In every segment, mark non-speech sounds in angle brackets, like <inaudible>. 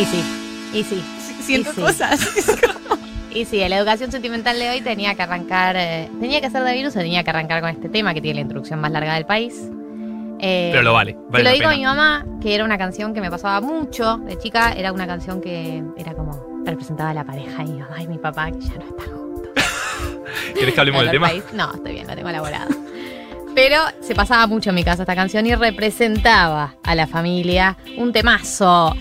Y sí, y sí. Siento y sí. cosas. <laughs> Y sí, la educación sentimental de hoy tenía que arrancar, eh, tenía que ser de virus, o tenía que arrancar con este tema que tiene la introducción más larga del país. Eh, Pero lo vale. Te vale lo digo a mi mamá, que era una canción que me pasaba mucho de chica, era una canción que era como representaba a la pareja y mi mamá y mi papá, que ya no están juntos. <laughs> ¿Querés que hablemos del <laughs> Del tema? país. No, estoy bien, lo tengo elaborado. Pero se pasaba mucho en mi casa esta canción y representaba a la familia un temazo.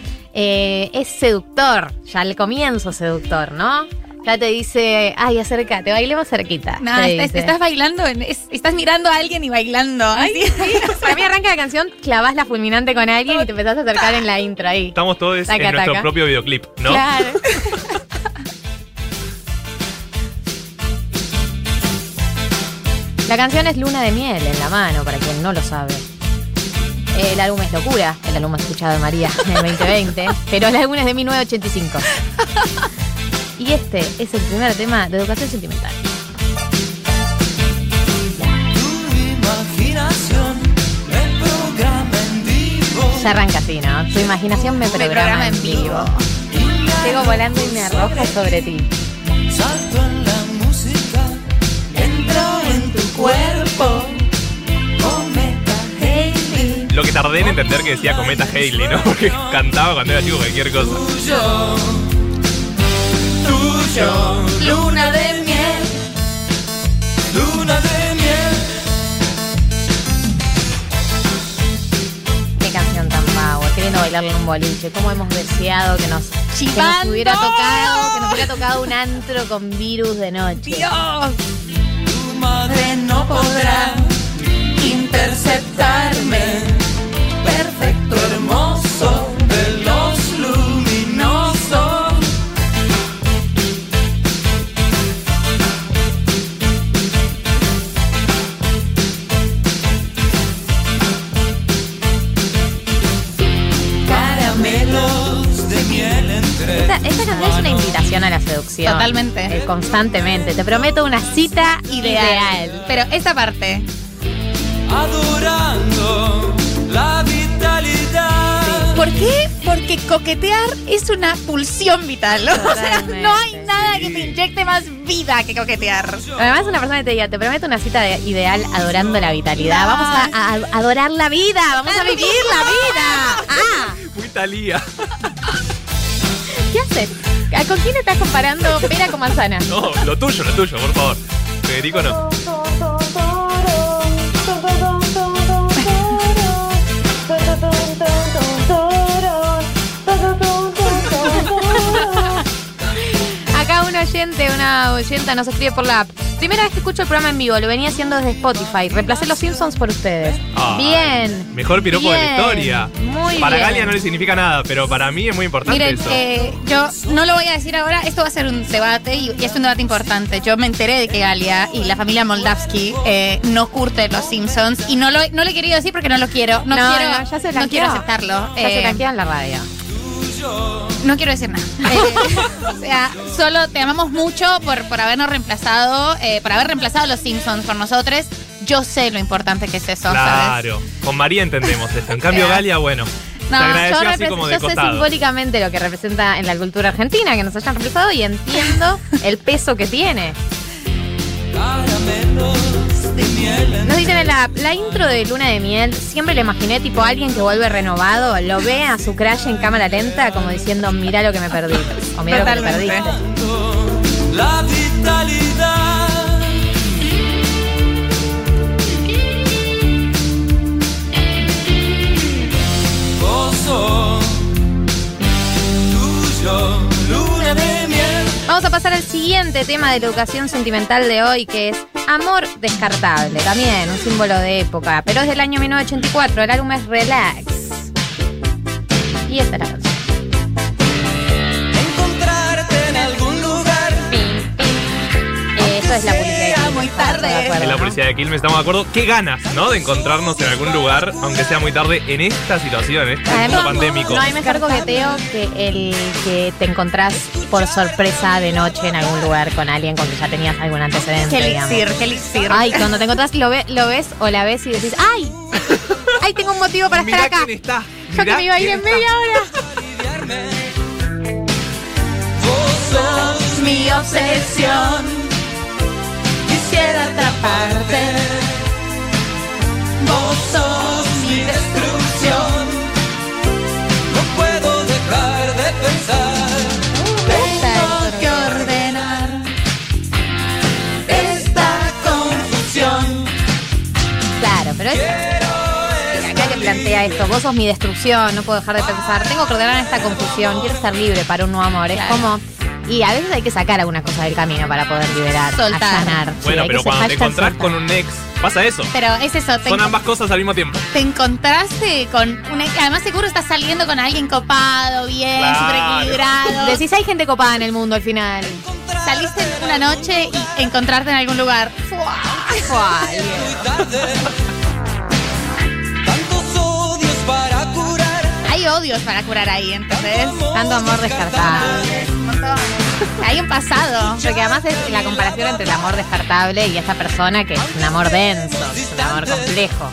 Eh, es seductor, ya al comienzo seductor, ¿no? Ya te dice, ay, acércate, bailemos cerquita. No, estás, estás bailando, en- es- estás mirando a alguien y bailando. Ay, sí. Para mí arranca la canción, clavas la fulminante con alguien y te empezás a acercar en la intro ahí. Estamos todos Taca, en nuestro propio videoclip, ¿no? Claro. <laughs> La canción es Luna de Miel en la mano, para quien no lo sabe. El álbum es Locura, el álbum más escuchado de María en el 2020, pero el álbum es de 1985. Y este es el primer tema de educación sentimental. Tu imaginación me programa en vivo. Ya arranca así, ¿no? Tu imaginación me Me programa, en vivo. Llego volando y me arrojo sobre ti. Salto en la música, entro en tu cuerpo. Lo que tardé en entender que decía Cometa Haley, ¿no? <laughs> Porque cantaba cuando era chico cualquier cosa. tuyo, tuyo. Luna de miel, luna de miel. Qué canción tan power, qué lindo bailarle en un boliche. Cómo hemos deseado que nos, que nos hubiera tocado, que nos hubiera tocado un antro con virus de noche. Dios. Tu madre no podrá interceptarme. Esta, esta canción es una invitación a la seducción. Totalmente. Eh, constantemente. Te prometo una cita ideal. Ideal. Pero esta parte. adorando la vitalidad. ¿Por qué? Porque coquetear es una pulsión vital. <laughs> O sea, no hay nada que te inyecte más vida que coquetear. Además, una persona que te diga, te prometo una cita de- ideal adorando la vitalidad. Vamos a, a- a adorar la vida, vamos a vivir la vida. <laughs> Ah, Muy talía. <laughs> ¿qué haces? ¿Con quién estás comparando pera con manzana? No, lo tuyo, lo tuyo, por favor. Federico no. Acá un oyente, una oyenta nos escribe por la app. Primera vez que escucho el programa en vivo, lo venía haciendo desde Spotify. Reemplacé los Simpsons por ustedes. Ay, bien. Mejor piropo de la historia. Muy Para bien. Galia no le significa nada, pero para mí es muy importante Miren, eso. eh, yo no lo voy a decir ahora, esto va a ser un debate y, y es un debate importante. Yo me enteré de que Galia y la familia Moldavsky eh, no curten los Simpsons y no lo, no lo he querido decir porque no lo quiero. No, No, quiero, no, ya se no quiero aceptarlo. Ya se Eh, en la radio. No quiero decir nada. <laughs> Eh, o sea, solo te amamos mucho por, por habernos reemplazado, eh, por haber reemplazado los Simpsons por nosotros. Yo sé lo importante que es eso, ¿sabes? Claro. Con María entendemos esto. En cambio, <laughs> Galia, bueno. no, Yo, como yo sé simbólicamente lo que representa en la cultura argentina que nos hayan reemplazado y entiendo el peso que tiene. Nos dicen en la app, la intro de Luna de Miel, siempre le imaginé tipo alguien que vuelve renovado, lo ve a su crash en cámara lenta como diciendo, mira lo que me perdí. O mira lo que me perdiste. la vitalidad. Vamos a pasar al siguiente tema de la educación sentimental de hoy, que es Amor Descartable. También un símbolo de época, pero es del año 1984. El álbum es Relax. Y esta es la canción. Encontrarte en algún lugar. Eh, Eso es la tarde. En la policía de Quilmes estamos de acuerdo. Qué ganas, ¿no? De encontrarnos en algún lugar, aunque sea muy tarde, en esta situación, en este mundo pandémico. No hay mejor coqueteo que el que te encontrás por sorpresa de noche en algún lugar con alguien con que ya tenías algún antecedente. Qué elixir, qué elixir. Ay, cuando te encontrás lo, ve- lo ves o la ves y decís, ¡ay! ¡Ay, tengo un motivo para Mirá estar acá! quién está. Yo que me iba a ir en está. media hora. Mi obsesión. Quisiera atraparte. Vos sos mi destrucción. No puedo dejar de pensar. Tengo que ordenar esta confusión. Claro, pero es. Acá que plantea esto, vos sos mi destrucción, no puedo dejar de pensar, tengo que ordenar esta confusión, quiero estar libre para un nuevo amor. Es como. Y a veces hay que sacar algunas cosas del camino para poder liberar, Soltar. Sí, Bueno, pero cuando te encontrás soltar. con un ex, pasa eso. Pero es eso, te, Son ambas cosas al mismo tiempo. te encontraste con una. Además, seguro estás saliendo con alguien copado, bien, Claro. súper equilibrado. Decís, hay gente copada en el mundo al final. Saliste una noche y encontrarte en algún lugar. ¡Fua! Tarde. Hay odios para curar ahí, ¿entendés? Tanto amor descartable. Hay un pasado. Porque además es la comparación entre el amor descartable y esta persona que es un amor denso, es un amor complejo.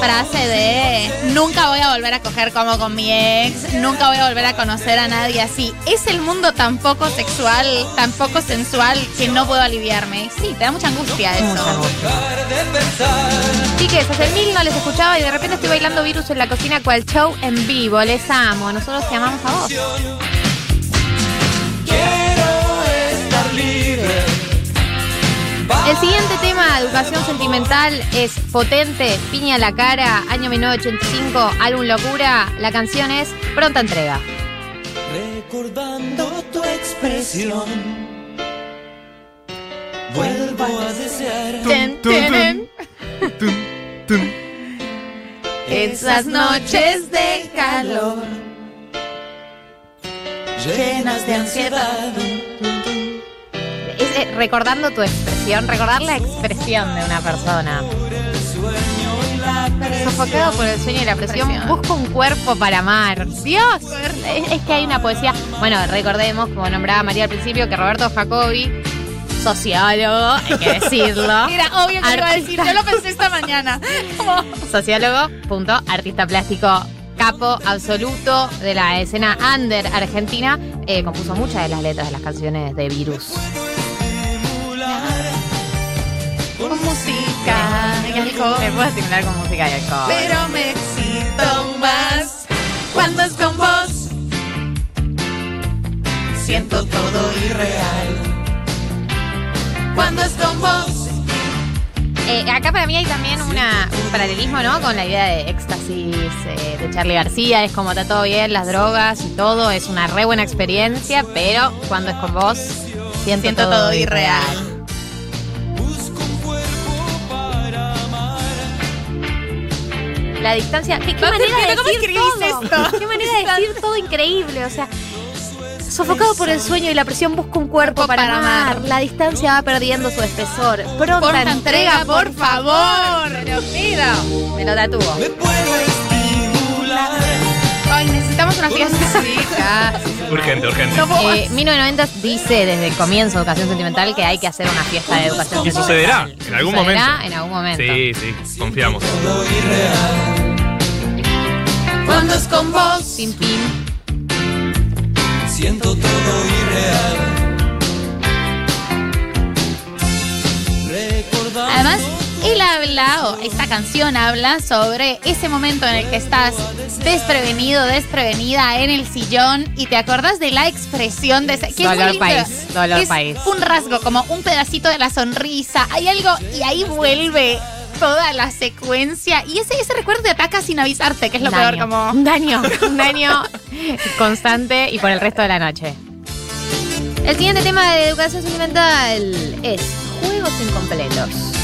Frase de nunca voy a volver a coger como con mi ex, nunca voy a volver a conocer a nadie así. Es el mundo tan poco sexual, tan poco sensual que no puedo aliviarme. Sí, te da mucha angustia eso. Mucha angustia. Chiques, hace mil no les escuchaba y de repente estoy bailando virus en la cocina cual show en vivo. Les amo. Nosotros te amamos a vos. El siguiente tema, educación sentimental, es potente, piña a la cara, año 1985, álbum locura. La canción es Pronta Entrega. Recordando tu expresión, vuelvo a desear Ten, ten, Tum, tum. Esas noches de calor. llenas de ansiedad. Es, eh, recordando tu expresión, recordar la expresión de una persona. Sofocado por el sueño y la presión, Presión. busco un cuerpo para amar. Dios, es, es que hay una poesía. Bueno, recordemos, como nombraba María al principio, que Roberto Jacobi, sociólogo, hay que decirlo. <laughs> Era obvio que lo iba a decir, yo lo pensé esta mañana. <laughs> Como- sociólogo, punto, artista plástico capo absoluto de la escena under argentina, eh, compuso muchas de las letras de las canciones de Virus. Alcohol. Me puedo estimular con música y alcohol. Pero me excito más cuando es con vos. Siento todo irreal. Cuando es con vos. Eh, acá para mí hay también una, un paralelismo, ¿no? Con la idea de éxtasis eh, de Charlie García. Es como está todo bien, las drogas y todo. Es una re buena experiencia, pero cuando es con vos, siento, Siento todo irreal. La distancia. ¿Qué, qué No te manera de ¿cómo decir todo? esto? Qué manera de decir todo increíble. O sea, sofocado por el sueño y la presión busca un cuerpo para, para amar. amar. La distancia va perdiendo su espesor. Pronta, Pronta entrega, entrega, por favor. Te lo pido. Me lo tatúo. Necesitamos una fiesta. Sí, casi. Urgente, urgente. Eh, 1990 dice desde el comienzo de Educación Sentimental que hay que hacer una fiesta de educación Y sentimental. sucederá en algún Sucederá momento. en algún momento. Sí, sí, confiamos. Cuando es con vos. Pim, pim. Siento todo irreal. Además, él habla, o esta canción habla sobre ese momento en el que estás desprevenido, desprevenida en el sillón y te acordás de la expresión de ese. Que es Dolor lindo. país, dolor Es país. Un rasgo, como un pedacito de la sonrisa. Hay algo, y ahí vuelve toda la secuencia. Y ese, ese recuerdo te ataca sin avisarte, que es lo peor, como. Un daño, <laughs> un daño constante y por el resto de la noche. El siguiente tema de educación sentimental es juegos incompletos.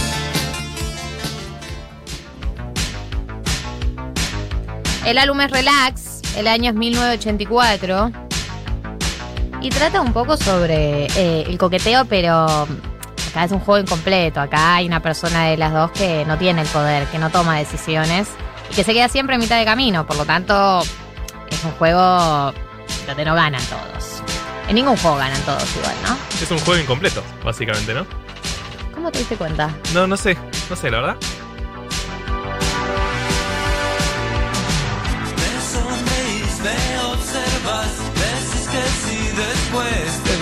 El álbum es Relax, el año es 1984 y trata un poco sobre eh, el coqueteo, pero acá es un juego incompleto. Acá hay una persona de las dos que no tiene el poder, que no toma decisiones y que se queda siempre a mitad de camino. Por lo tanto, es un juego donde no ganan todos. En ningún juego ganan todos igual, ¿no? Es un juego incompleto, básicamente, ¿no? ¿Cómo te diste cuenta? No, no sé, no sé, la verdad.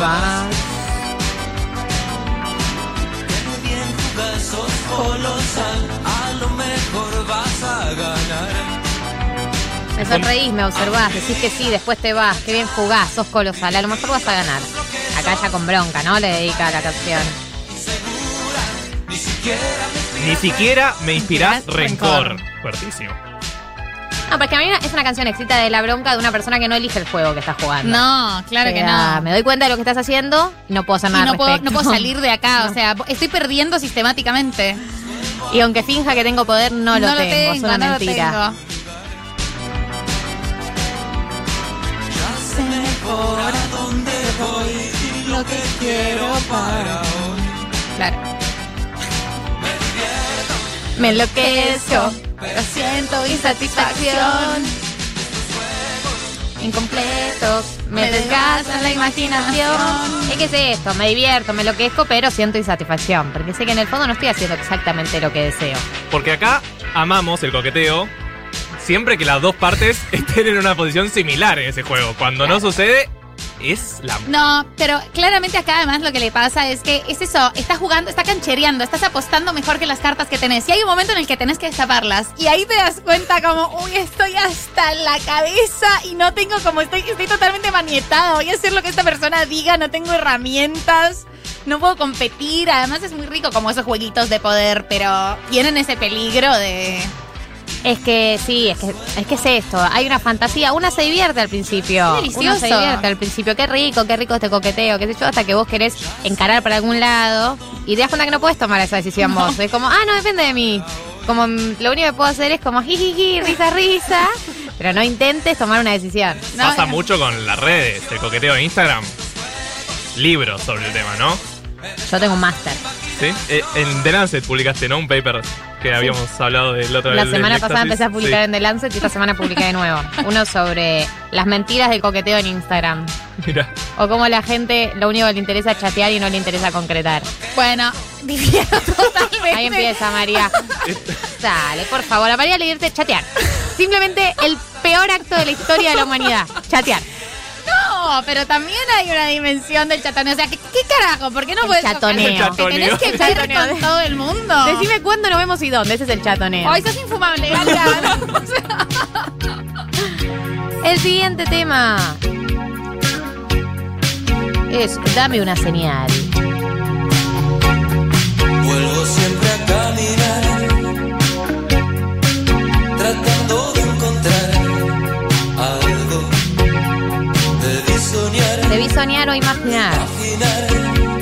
Vas. bien jugás, sos colosal, a lo mejor vas a ganar. Me sonreís, me observás, decís que sí, después te vas. Qué bien jugás, sos colosal. A lo mejor vas a ganar. Acá ya con bronca, ¿no? Le dedica la canción. Ni siquiera me inspirás Inspirás rencor. rencor. Fuertísimo. No, porque a mí es una canción excita de la bronca de una persona que no elige el juego que está jugando. No, claro O que no. Me doy cuenta de lo que estás haciendo y no puedo hacer Y no al puedo, no respecto. puedo salir de acá, o <laughs> sea, estoy perdiendo sistemáticamente. Y aunque finja que tengo poder, no lo tengo. Es una no lo mentira. tengo. Lo que quiero para Claro. Me enloquezco. Pero siento insatisfacción. Incompletos. Me Me desgasta la imaginación. Es que es esto, me divierto, me enloquezco, pero siento insatisfacción. Porque sé que en el fondo no estoy haciendo exactamente lo que deseo. Porque acá amamos el coqueteo siempre que las dos partes <laughs> estén en una posición similar en ese juego. Cuando no sucede, es la... No, pero claramente acá además lo que le pasa es que es eso, está jugando, está canchereando, estás apostando mejor que las cartas que tenés. Y hay un momento en el que tenés que destaparlas. Y ahí te das cuenta como, uy, estoy hasta la cabeza y no tengo como, estoy, estoy totalmente manietado. Voy a hacer lo que esta persona diga, no tengo herramientas. No puedo competir, además es muy rico como esos jueguitos de poder, pero tienen ese peligro de... Es que sí, es que, es que es esto. Hay una fantasía. Una se divierte al principio. Qué delicioso. Una se divierte al principio. Qué rico, qué rico este coqueteo, qué sé yo, hasta que vos querés encarar para algún lado y te das cuenta que no puedes tomar esa decisión vos. Es como, ah, no depende de mí. Como lo único que puedo hacer es como jijiji, risa, risa. Pero no intentes tomar una decisión. No, Pasa mucho con las redes, el coqueteo de Instagram. Libros sobre el tema, ¿no? Yo tengo un máster. ¿Sí? Eh, en The Lancet publicaste, ¿no? Un paper que habíamos hablado del otro La del- semana pasada empecé a publicar Sí. en The Lancet y esta semana publiqué de nuevo. Uno sobre las mentiras del coqueteo en Instagram. Mira. O cómo la gente lo único que le interesa es chatear y no le interesa concretar. Bueno, <laughs> difiero totalmente. Ahí empieza María. <laughs> Dale, por favor, a María le divierte chatear. Simplemente el peor acto de la historia de la humanidad. Chatear. No, pero también hay una dimensión del chatoneo. O sea, ¿qué, qué carajo? ¿por qué no El puedes chatoneo. Te tenés que ver con todo el mundo. Decime cuándo nos vemos y dónde. Ese es el chatoneo. Hoy sos infumable. <laughs> El siguiente tema es Dame una señal. Vuelvo siempre soñar, Debí soñar o imaginar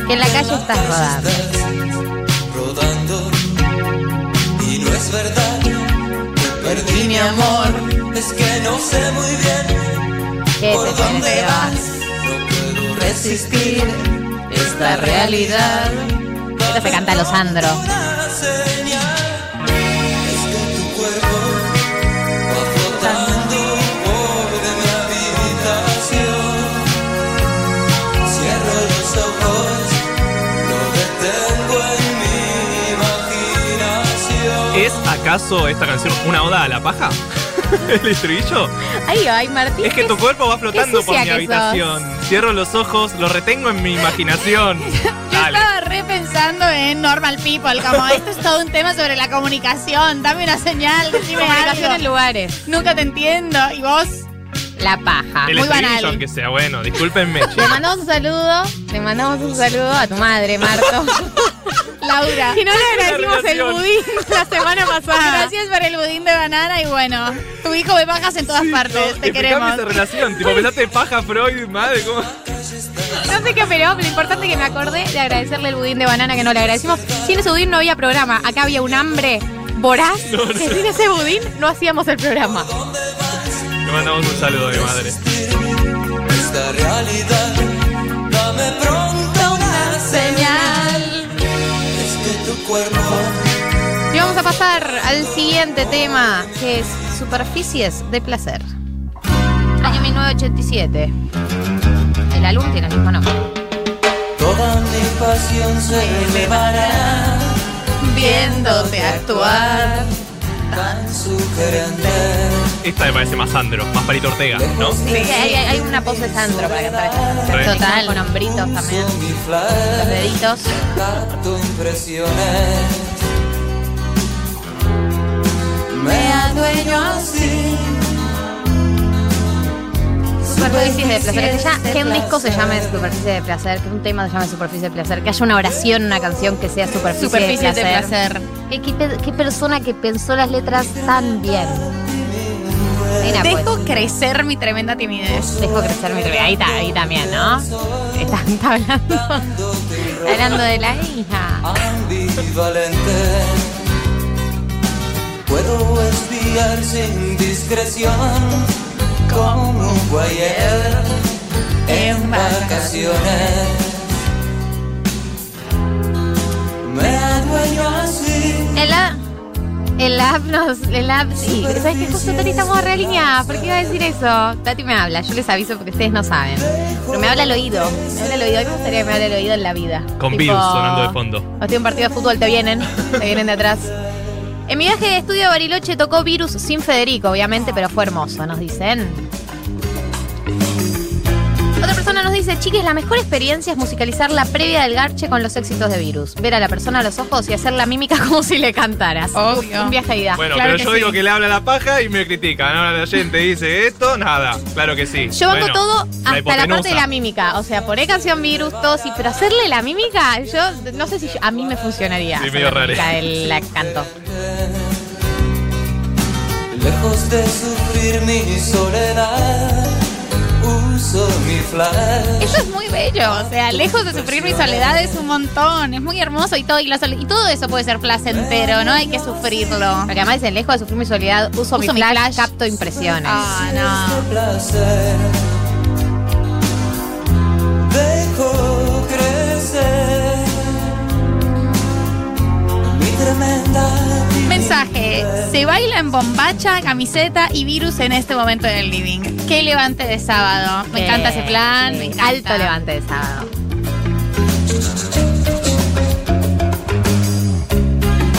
que en la calle estás rodando. rodando. Y no es verdad que perdí mi amor. Es que no sé muy bien ¿Qué por te dónde vas. No puedo resistir esta realidad. Esto se canta a acaso esta canción una oda a la paja? <laughs> ¿El estribillo? Ay, ay, Martín. Es que tu cuerpo va flotando por mi habitación. Cierro los ojos, lo retengo en mi imaginación. <laughs> Yo Dale. estaba repensando en Normal People, como esto es todo un tema sobre la comunicación. Dame una señal, decime Comunicación en lugares. Nunca te entiendo. Y vos, La paja. El muy banal. aunque sea bueno, discúlpenme. Le chicos. mandamos un saludo. Le mandamos un saludo a tu madre, Marto. <laughs> Laura. y no le agradecimos el budín la semana pasada. Gracias por el budín de banana y bueno, tu hijo ve bajas en todas partes. No, te queremos. esa relación. Tipo, pensaste paja, Freud, madre, ¿cómo? No sé qué operó, lo importante es que me acordé de agradecerle el budín de banana que no le agradecimos. Sin ese budín no había programa. Acá había un hambre voraz. Que sin ese budín no hacíamos el programa. Le mandamos un saludo a mi madre. Esta realidad, dame cuerpo Y vamos a pasar al siguiente tema, que es Superficies de Placer. Año 1987. El álbum tiene el mismo nombre. Toda mi pasión se elevará Viéndote actuar. tan sugerente esta me parece más Sandro, más Palito Ortega, ¿no? Sí, hay, hay una pose Sandro para cantar esta canción. Total, con hombritos también. Los deditos. Me adueño así. Superficie de placer. Que, ya- que un disco se llame Superficie de placer, que un tema se llame Superficie de placer, que haya una oración, una canción que sea Superficie, Superficie de de placer. placer. ¿Qué, qué pe- qué persona que pensó las letras tan bien? Mira, pues, Dejo crecer mi tremenda timidez. dejo crecer mi Ahí, ta- ahí también, ¿no? Está, está <laughs> hablando, está hablando de la hija. ambivalente. Puedo espiar sin discreción como un guayer en vacaciones. Me adueño así. El app nos, el app, sí. ¿Sabes qué? Justo Tati estamos realineadas. ¿Por qué iba a decir eso? Tati me habla, yo les aviso porque ustedes no saben. Pero me habla al oído. Me habla al oído. A mí me gustaría que me hable al oído en la vida. Con Tipo, virus sonando de fondo. Cuando estoy en un partido de fútbol te vienen, te vienen de atrás. En mi viaje de estudio a Bariloche tocó Virus sin Federico, obviamente, pero fue hermoso, nos dicen. Dice, chiques, la mejor experiencia es musicalizar la previa del garche con los éxitos de Virus. Ver a la persona a los ojos y hacer la mímica <laughs> como si le cantaras. Obvio. Un viaje de ida. Bueno, Claro pero que yo sí. digo que le habla la paja y me critican. Ahora la gente dice esto, nada. Claro que sí. Yo banco Bueno, todo hasta la, parte de la mímica. O sea, poné canción virus, todo sí, pero hacerle la mímica, yo no sé si yo- a mí me funcionaría. Sí, hacer medio la raro. mímica del la canto. Lejos de sufrir mi soledad, uso mi flash. Eso es muy bello, o sea, lejos de sufrir mi soledad es un montón, es muy hermoso y todo, y, la sole- y todo eso puede ser placentero, no hay que sufrirlo. Porque además dicen, lejos de sufrir mi soledad, uso, mi, Uso mi flash, flash. capto impresiones. Ah, no. Se baila en bombacha, camiseta y virus en este momento en el living. Qué levante de sábado. Me encanta ese plan, sí. me encanta. Alto levante de sábado.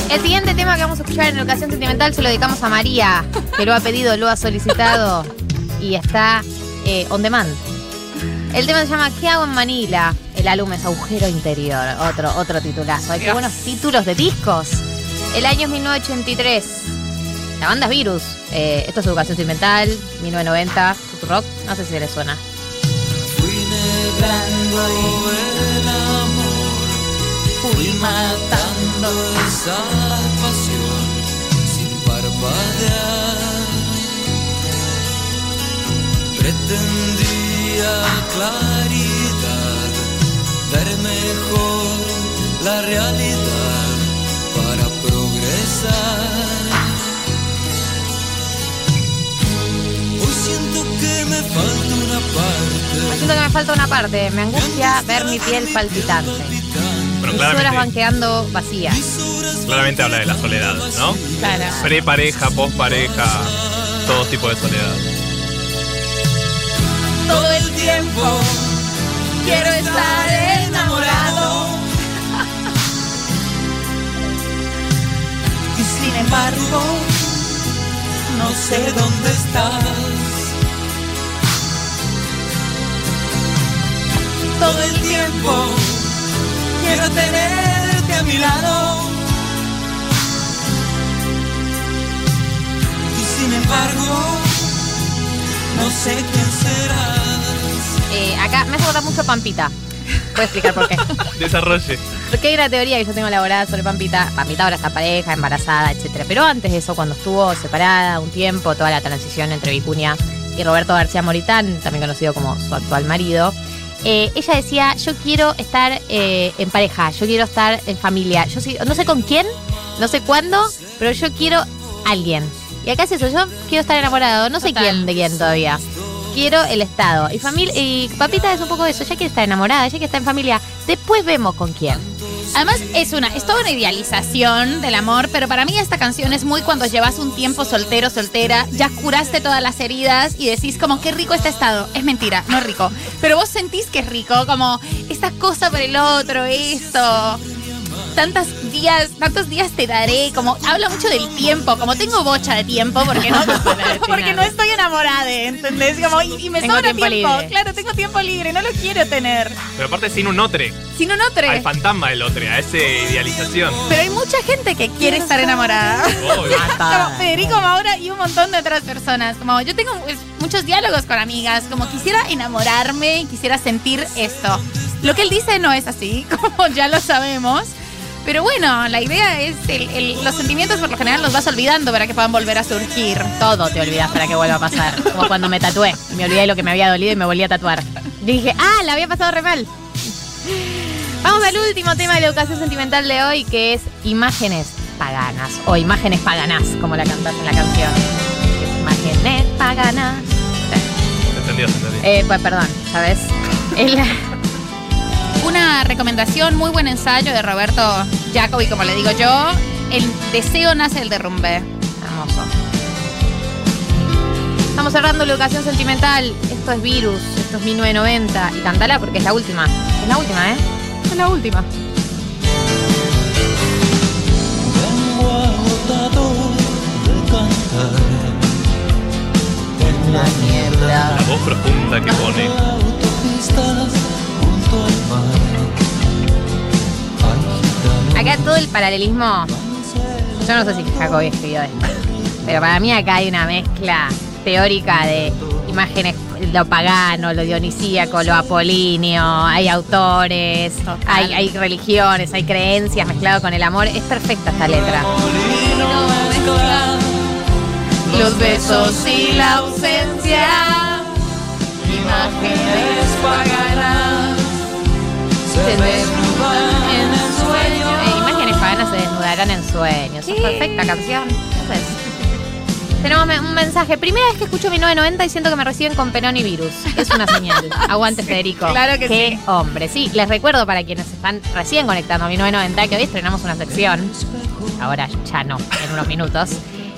El siguiente tema que vamos a escuchar en Educación Sentimental se lo dedicamos a María, que lo ha pedido, lo ha solicitado y está eh, on demand. El tema se llama ¿Qué hago en Manila? El álbum es Agujero Interior, otro, otro titulazo. Hay Dios. buenos títulos de discos. El año es 1983. La banda es Virus. Eh, esto es Educación Sentimental, 1990, Rock. No sé si les suena. Fui negando el amor, fui matando esa pasión sin parpadear. Pretendía claridad, ver mejor la realidad. Hoy siento que me falta una parte. Siento que me falta una parte. Me angustia ver mi piel palpitante. Bueno, Mis horas van claramente, quedando vacías. claramente habla de la soledad, ¿no? Claro. Pre-pareja, post-pareja, todo tipo de soledad. Todo el tiempo quiero estar no sé dónde estás. Todo el tiempo quiero tenerte a mi lado. Y sin embargo, no sé quién serás. Eh, acá me hace mucho Pampita. Voy a explicar por qué. <laughs> Desarrolle. Porque hay una teoría que yo tengo elaborada sobre Pampita. Pampita ahora está pareja, embarazada, etcétera. Pero antes de eso, cuando estuvo separada un tiempo, toda la transición entre Vicuña y Roberto García Moritán, también conocido como su actual marido, eh, ella decía, yo quiero estar eh, en pareja, yo quiero estar en familia. Yo sí- no sé con quién, no sé cuándo, pero yo quiero alguien. Y acá es eso, yo quiero estar enamorado, no sé Total. quién de quién todavía. Quiero el Estado. Y familia y Papita es un poco eso, ella quiere estar enamorada, ella quiere estar en familia. Después vemos con quién. Además, es una, es toda una idealización del amor, pero para mí esta canción es muy cuando llevas un tiempo soltero, soltera, ya curaste todas las heridas y decís como qué rico este estado. Es mentira, no es rico. Pero vos sentís que es rico, como esta cosa por el otro, esto. Tantos días, tantos días te daré, como habla mucho del tiempo, como tengo bocha de tiempo, porque no, <laughs> <laughs> porque no estoy enamorada, ¿entendés? Como, y, y me Tengo sobra tiempo tiempo, libre. claro, tengo tiempo libre, no lo quiero tener. Pero aparte sin un otre. Si no, no Al fantasma del otre, a esa idealización. Pero hay mucha gente que quiere estar enamorada. <laughs> Como Federico Maura y un montón de otras personas. Como yo tengo muchos diálogos con amigas, como quisiera enamorarme y quisiera sentir esto. Lo que él dice no es así, como ya lo sabemos. Pero bueno, la idea es el- el- los sentimientos por lo general los vas olvidando para que puedan volver a surgir. Todo te olvidas para que vuelva a pasar. Como cuando me tatué. Me olvidé de lo que me había dolido y me volví a tatuar. Dije, ah, la había pasado re mal. Vamos al último tema de la educación sentimental de hoy, que es imágenes paganas. O imágenes paganas, como la cantas en la canción. Imágenes paganas. Se entendió, se entendió. Eh, pues perdón, ¿sabes? El- Una recomendación, muy buen ensayo de Roberto Jacobi, como le digo yo. El deseo nace del derrumbe. Hermoso. Estamos cerrando la educación sentimental. Esto es Virus, esto es 1990. Y cantala porque es la última. Es la última, ¿eh? Es la última. Vengo agotado de cantar en la niebla. La voz profunda que pone. Acá todo el paralelismo. Yo no sé si Jacobi escribió esto. Pero para mí acá hay una mezcla teórica de imágenes, lo pagano, lo dionisíaco, lo apolíneo, hay autores, hay, hay religiones, hay creencias mezclado con el amor. Es perfecta esta letra. Los besos y la ausencia. imágenes paganas se desnudan en el sueño. Eh, imágenes paganas se desnudarán en sueños. Es perfecta canción. Entonces, tenemos me- un mensaje. Primera vez que escucho 1990 y siento que me reciben con Perón y virus. Es una señal. <laughs> Aguante, Federico. claro que Qué sí. hombre. Sí, les recuerdo para quienes están recién conectando a 1990 que hoy estrenamos una sección. Ahora ya no, en unos minutos.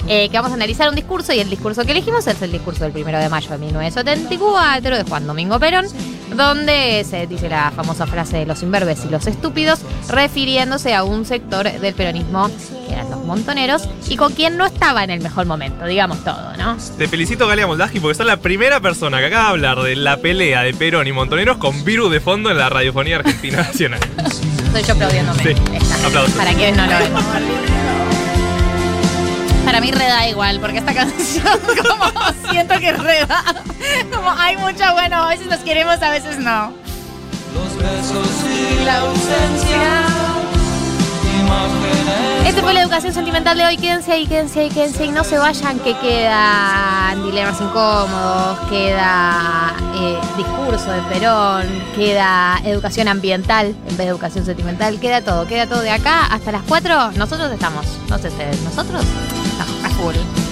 eh, que vamos a analizar un discurso y el discurso que elegimos es el discurso del primero de mayo de 1974 de Juan Domingo Perón, donde se dice la famosa frase de los imberbes y los estúpidos, refiriéndose a un sector del peronismo que eran los montoneros y con quien no estaba en el mejor momento, digamos todo, ¿no? Te felicito, Galia Moldaski, porque sos la primera persona que acaba de hablar de la pelea de Perón y Montoneros con virus de fondo en la radiofonía argentina <laughs> nacional. Estoy yo aplaudiéndome. Sí, aplausos. Para quienes no lo ven. Para mí reda igual, porque esta canción <laughs> como siento que reda. <laughs> Como hay mucho bueno, a veces nos queremos, a veces no. Los besos y la ausencia. Este fue la educación sentimental de hoy. Quédense ahí, quédense ahí, quédense ahí. No se vayan, que quedan dilemas incómodos, queda eh, discurso de Perón, queda educación ambiental en vez de educación sentimental. Queda todo, queda todo de acá hasta las 4. Nosotros estamos, no sé ustedes, nosotros estamos a full.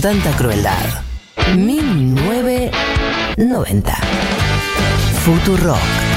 Tanta crueldad. 1990. Futurock.